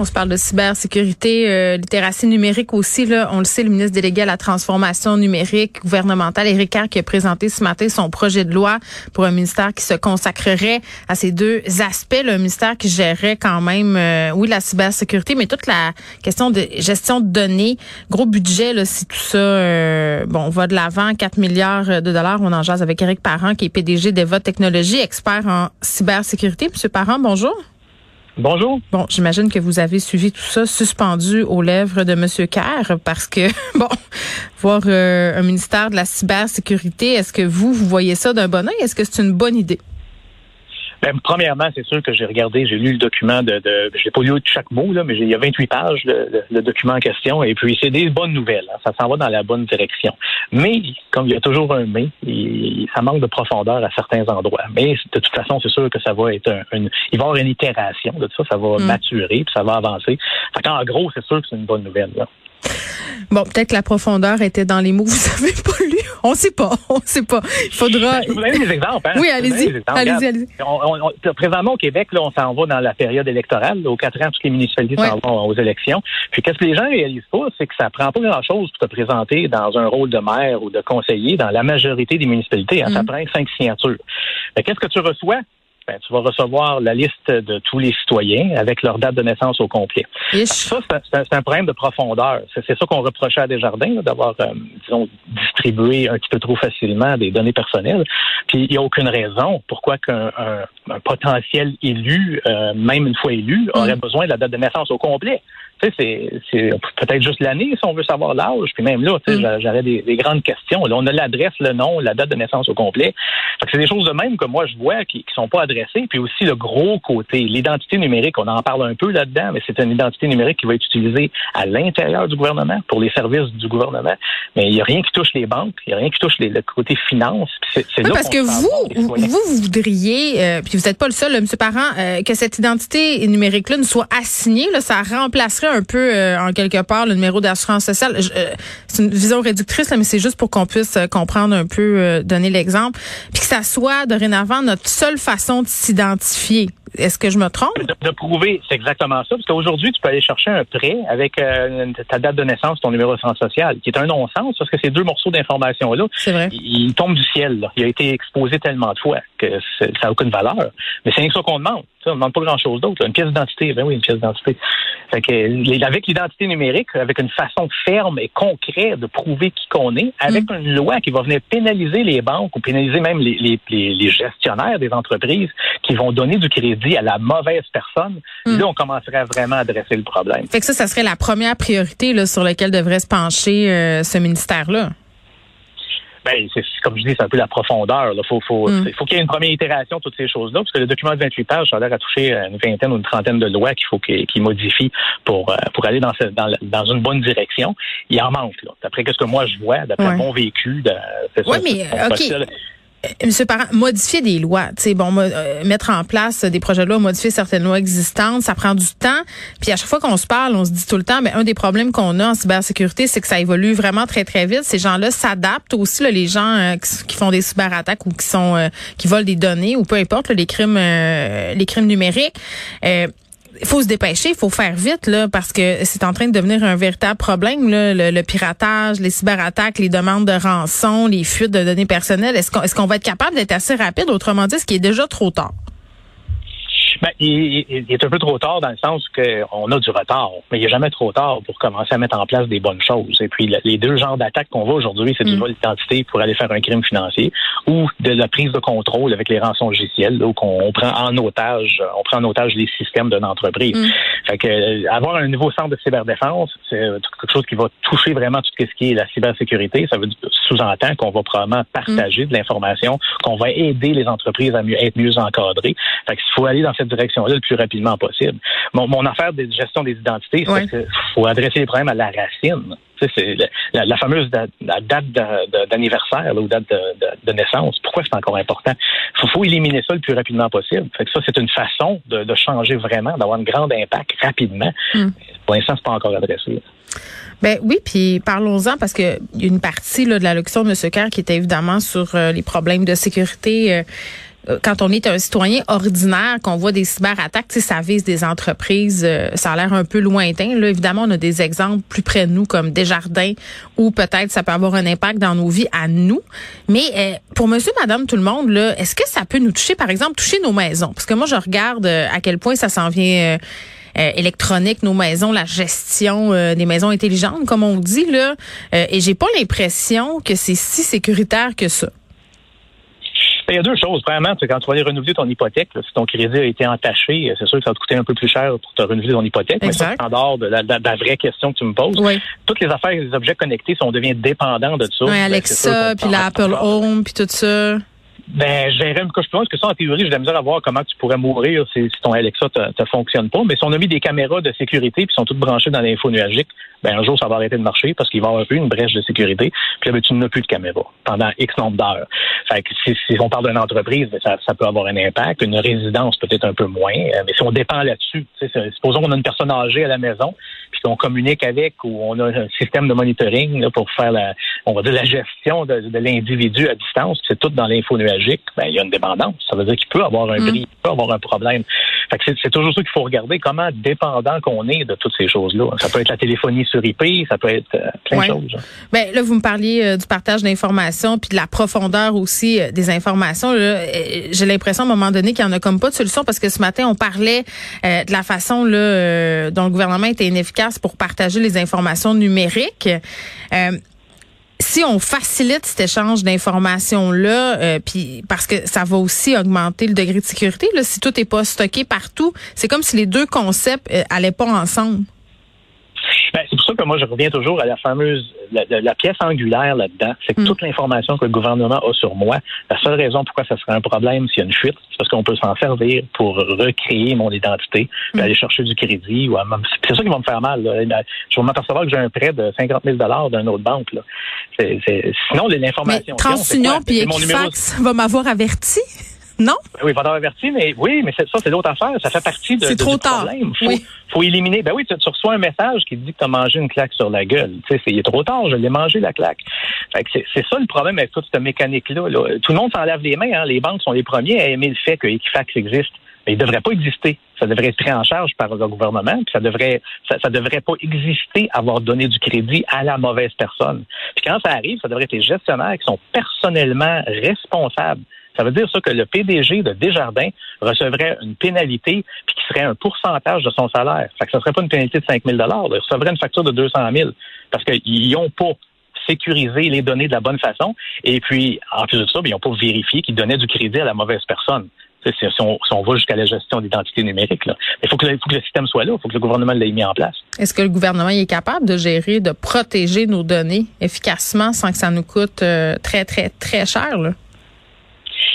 On se parle de cybersécurité, euh, littératie numérique aussi. Là, on le sait, le ministre délégué à la transformation numérique gouvernementale, Éric Kerr, qui a présenté ce matin son projet de loi pour un ministère qui se consacrerait à ces deux aspects. Le ministère qui gérerait quand même, euh, oui, la cybersécurité, mais toute la question de gestion de données, gros budget, là, si tout ça, euh, bon, on va de l'avant, 4 milliards de dollars. On en jase avec Éric Parent, qui est PDG d'Eva Technologies, expert en cybersécurité. Monsieur Parent, bonjour. Bonjour. Bon, j'imagine que vous avez suivi tout ça suspendu aux lèvres de M. Kerr parce que, bon, voir euh, un ministère de la cybersécurité, est-ce que vous, vous voyez ça d'un bon oeil? Est-ce que c'est une bonne idée? Ben, premièrement, c'est sûr que j'ai regardé, j'ai lu le document de, de j'ai pas lu chaque mot, là, mais il y a 28 pages, le, le, document en question, et puis c'est des bonnes nouvelles. Hein. ça s'en va dans la bonne direction. Mais, comme il y a toujours un mais, ça manque de profondeur à certains endroits. Mais de toute façon, c'est sûr que ça va être un, une, il va y avoir une itération de ça, ça va mm. maturer, puis ça va avancer. en gros, c'est sûr que c'est une bonne nouvelle. Là. Bon, peut-être que la profondeur était dans les mots que vous avez pas lus. On sait pas. On sait pas. Il faudra. Ben, je vous donner des exemples. Hein? Oui, allez-y. Allez-y, allez présentement, au Québec, là, on s'en va dans la période électorale. Aux quatre ans, toutes les municipalités s'en vont aux élections. Puis, qu'est-ce que les gens réalisent pas, c'est que ça prend pas grand-chose pour te présenter dans un rôle de maire ou de conseiller dans la majorité des municipalités. Hein. Ça mm. prend cinq signatures. Qu'est-ce que tu reçois? Ben, tu vas recevoir la liste de tous les citoyens avec leur date de naissance au complet. Ça, c'est un, problème de profondeur. C'est ça qu'on reprochait à Desjardins, d'avoir, euh, disons, distribué un petit peu trop facilement des données personnelles. Puis il n'y a aucune raison pourquoi qu'un potentiel élu, euh, même une fois élu, aurait mm. besoin de la date de naissance au complet c'est, c'est peut-être juste l'année si on veut savoir l'âge. Puis même là, mm. j'aurais des, grandes questions. Là, on a l'adresse, le nom, la date de naissance au complet. c'est des choses de même que moi je vois qui, qui sont pas adressées. Puis aussi le gros côté, l'identité numérique. On en parle un peu là-dedans, mais c'est une identité numérique qui va être utilisée à l'intérieur du gouvernement pour les services du gouvernement. Mais il n'y a rien qui touche les banques, il n'y a rien qui touche les, le côté finance. C'est, oui, parce que vous, vous, voudriez, euh, puis vous n'êtes pas le seul, M. Parent, euh, que cette identité numérique-là ne soit assignée. Là, ça remplacerait un peu, euh, en quelque part, le numéro d'assurance sociale. Euh, c'est une vision réductrice, là, mais c'est juste pour qu'on puisse euh, comprendre un peu, donner l'exemple, puis que ça soit dorénavant notre seule façon de s'identifier. Est-ce que je me trompe? De, prouver, c'est exactement ça. Parce qu'aujourd'hui, tu peux aller chercher un prêt avec ta date de naissance, ton numéro d'assurance sociale, qui est un non-sens parce que ces deux morceaux d'information-là, ils, tombent du ciel. Là. Il a été exposé tellement de fois que ça n'a aucune valeur. Mais c'est rien que ça qu'on demande. On ne demande pas grand-chose d'autre. Une pièce d'identité, ben oui, une pièce d'identité. Fait que, avec l'identité numérique, avec une façon ferme et concrète de prouver qui qu'on est, avec mm. une loi qui va venir pénaliser les banques ou pénaliser même les, les, gestionnaires des entreprises qui vont donner du crédit à la mauvaise personne, mm. là, on commencerait vraiment à adresser le problème. Fait que ça, ça serait la première priorité là, sur laquelle devrait se pencher euh, ce ministère-là. Ben, c'est, comme je dis, c'est un peu la profondeur. Il faut, faut, mm. faut qu'il y ait une première itération de toutes ces choses-là, parce que le document de 28 pages, ça a l'air à toucher une vingtaine ou une trentaine de lois qu'il faut qu'il, modifie pour, euh, pour aller dans, dans, dans, une bonne direction. Il en manque. Là. D'après ce que moi je vois, d'après mon vécu, oui, mais OK. Euh, Monsieur Parent, modifier des lois, tu bon, euh, mettre en place des projets de loi, modifier certaines lois existantes, ça prend du temps. Puis à chaque fois qu'on se parle, on se dit tout le temps, mais un des problèmes qu'on a en cybersécurité, c'est que ça évolue vraiment très très vite. Ces gens-là s'adaptent aussi, là, les gens euh, qui, font des cyberattaques ou qui sont qui volent des données ou peu importe les crimes les crimes numériques il faut se dépêcher, il faut faire vite là parce que c'est en train de devenir un véritable problème là, le, piratage, les cyberattaques, les demandes de rançon, les fuites de données personnelles. Est-ce qu'on est-ce qu'on va être capable d'être assez rapide autrement dit, ce qui est déjà trop tard? Ben, il, est un peu trop tard dans le sens qu'on a du retard, mais il n'est jamais trop tard pour commencer à mettre en place des bonnes choses. Et puis, les deux genres d'attaques qu'on voit aujourd'hui, c'est du mm. vol d'identité pour aller faire un crime financier ou de la prise de contrôle avec les rançons logicielles, où on prend en otage, on prend en otage les systèmes d'une entreprise. Mm. Fait que, euh, avoir un nouveau centre de cyberdéfense, c'est quelque chose qui va toucher vraiment tout ce qui est la cybersécurité. Ça veut sous-entend qu'on va probablement partager de l'information, qu'on va aider les entreprises à mieux, être mieux encadrées. Fait qu'il faut aller dans cette direction-là le plus rapidement possible. Mon, mon affaire de gestion des identités, c'est qu'il faut adresser les problèmes à la racine. C'est la, la, fameuse date, d'anniversaire ou date de naissance. Pourquoi c'est encore important? Il faut, éliminer ça le plus rapidement possible. Fait que ça, c'est une façon de, changer vraiment, d'avoir un grand impact rapidement. Hmm. Pour l'instant, c'est pas encore adressé. Ben oui, puis parlons-en parce que y a une partie là, de l'allocution de M. Kerr qui était évidemment sur euh, les problèmes de sécurité. Euh, quand on est un citoyen ordinaire, qu'on voit des cyberattaques, ça vise des entreprises, ça a l'air un peu lointain. Là, évidemment, on a des exemples plus près de nous, comme Desjardins, où peut-être ça peut avoir un impact dans nos vies à nous. Mais pour monsieur, madame, tout le monde, là, est-ce que ça peut nous toucher, par exemple, toucher nos maisons? Parce que moi, je regarde à quel point ça s'en vient euh, électronique, nos maisons, la gestion euh, des maisons intelligentes, comme on dit là. Euh, et j'ai pas l'impression que c'est si sécuritaire que ça. Ben, il y a deux choses. Premièrement, quand tu vas aller renouveler ton hypothèque, si ton crédit a été entaché, c'est sûr que ça va te coûter un peu plus cher pour te renouveler ton hypothèque. Mais ça, en dehors de la, vraie question que tu me poses, toutes les affaires et les objets connectés, si on devient dépendant de ça. Oui, ben, Alexa, puis l'Apple Home, puis tout ça. Ben, j'irais me je pense que ça, en théorie, j'ai de la misère à voir comment tu pourrais mourir si, ton Alexa ne fonctionne pas. Mais si on a mis des caméras de sécurité puis sont toutes branchées dans l'info nuagique, ben un jour, ça va arrêter de marcher parce qu'il va y avoir une brèche de sécurité. Puis là, ben, tu n'as plus de caméra pendant X nombre d'heures. Fait que si, on parle d'une entreprise, ben, ça, ça, peut avoir un impact. Une résidence, peut-être un peu moins. Euh, mais si on dépend là-dessus, supposons qu'on a une personne âgée à la maison, puis qu'on communique avec ou on a un système de monitoring pour faire la, on va dire la gestion de, l'individu à distance, c'est tout dans l'info nuagique, ben, il y a une dépendance. Ça veut dire qu'il peut avoir un bris, mm. il peut avoir un problème. Fait que c'est toujours ça qu'il faut regarder, comment dépendant qu'on est de toutes ces choses-là. Ça peut être la téléphonie sur IP, ça peut être euh, plein de choses. Ben, là, vous me parliez euh, du partage d'informations puis de la profondeur aussi euh, des informations. J'ai l'impression à un moment donné qu'il n'y en a comme pas de solution parce que ce matin, on parlait de la façon là, dont le gouvernement était inefficace pour partager les informations numériques si on facilite cet échange d'informations là, puis parce que ça va aussi augmenter le degré de sécurité. Là, si tout n'est pas stocké partout, c'est comme si les deux concepts euh, allaient pas ensemble. Ben, c'est pour ça que moi, je reviens toujours à la fameuse, la, pièce angulaire là-dedans. C'est que hmm. toute l'information que le gouvernement a sur moi, la seule raison pourquoi ça serait un problème s'il y a une fuite, c'est parce qu'on peut s'en servir pour recréer mon identité, hmm. aller chercher du crédit. Ou c'est ça qui va me faire mal. Je vais m'apercevoir que j'ai un prêt de 50 000 d'une autre banque. Là. sinon, l'information... TransUnion puis Equifax va m'avoir averti? Non? Oui, il va averti, mais oui, mais ça, c'est l'autre affaire. Ça fait partie de, c'est trop tard. problème. Faut, faut éliminer. Ben oui, tu, reçois un message qui dit que tu as mangé une claque sur la gueule. Tu sais, il est trop tard, je l'ai mangé la claque. Fait que c'est, ça le problème avec toute cette mécanique-là. Tout le monde s'enlève les mains. Hein. Les banques sont les premiers à aimer le fait que Equifax existe. Mais il ne devrait pas exister. Ça devrait être pris en charge par le gouvernement, puis ça devrait ça, devrait pas exister avoir donné du crédit à la mauvaise personne. Puis quand ça arrive, ça devrait être les gestionnaires qui sont personnellement responsables ça veut dire ça que le PDG de Desjardins recevrait une pénalité qui serait un pourcentage de son salaire. Fait que ça serait pas une pénalité de 5 000 Il recevrait une facture de 200 000 parce qu'ils n'ont pas sécurisé les données de la bonne façon. Et puis, en plus de ça, ben, ils n'ont pas vérifié qu'ils donnaient du crédit à la mauvaise personne. Si on, va jusqu'à la gestion d'identité numérique. Il faut que, le système soit là, il faut que le gouvernement l'ait mis en place. Est-ce que le gouvernement est capable de gérer, de protéger nos données efficacement sans que ça nous coûte euh, très, très, très cher?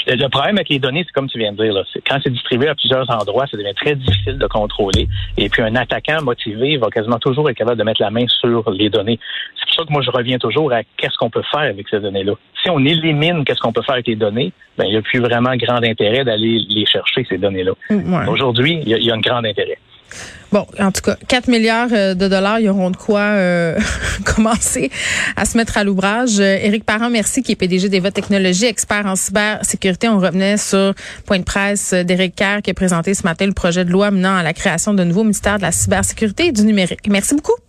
Le problème avec les données, c'est comme tu viens de dire, là, quand c'est distribué à plusieurs endroits, ça devient très difficile de contrôler. Et puis un attaquant motivé va quasiment toujours être capable de mettre la main sur les données. C'est pour ça que moi je reviens toujours à qu'est-ce qu'on peut faire avec ces données-là. Si on élimine qu'est-ce qu'on peut faire avec les données, ben il n'y a plus vraiment grand intérêt d'aller les chercher ces données-là. Aujourd'hui, il y, a un grand intérêt. Bon, en tout cas, 4 milliards euh, de dollars, ils auront de quoi euh, commencer à se mettre à l'ouvrage. Euh, Éric Parent, merci, qui est PDG d'Eva Technologies, expert en cybersécurité. On revenait sur point de presse d'Éric Kerr qui a présenté ce matin le projet de loi menant à la création d'un nouveau ministère de la cybersécurité et du numérique. Merci beaucoup.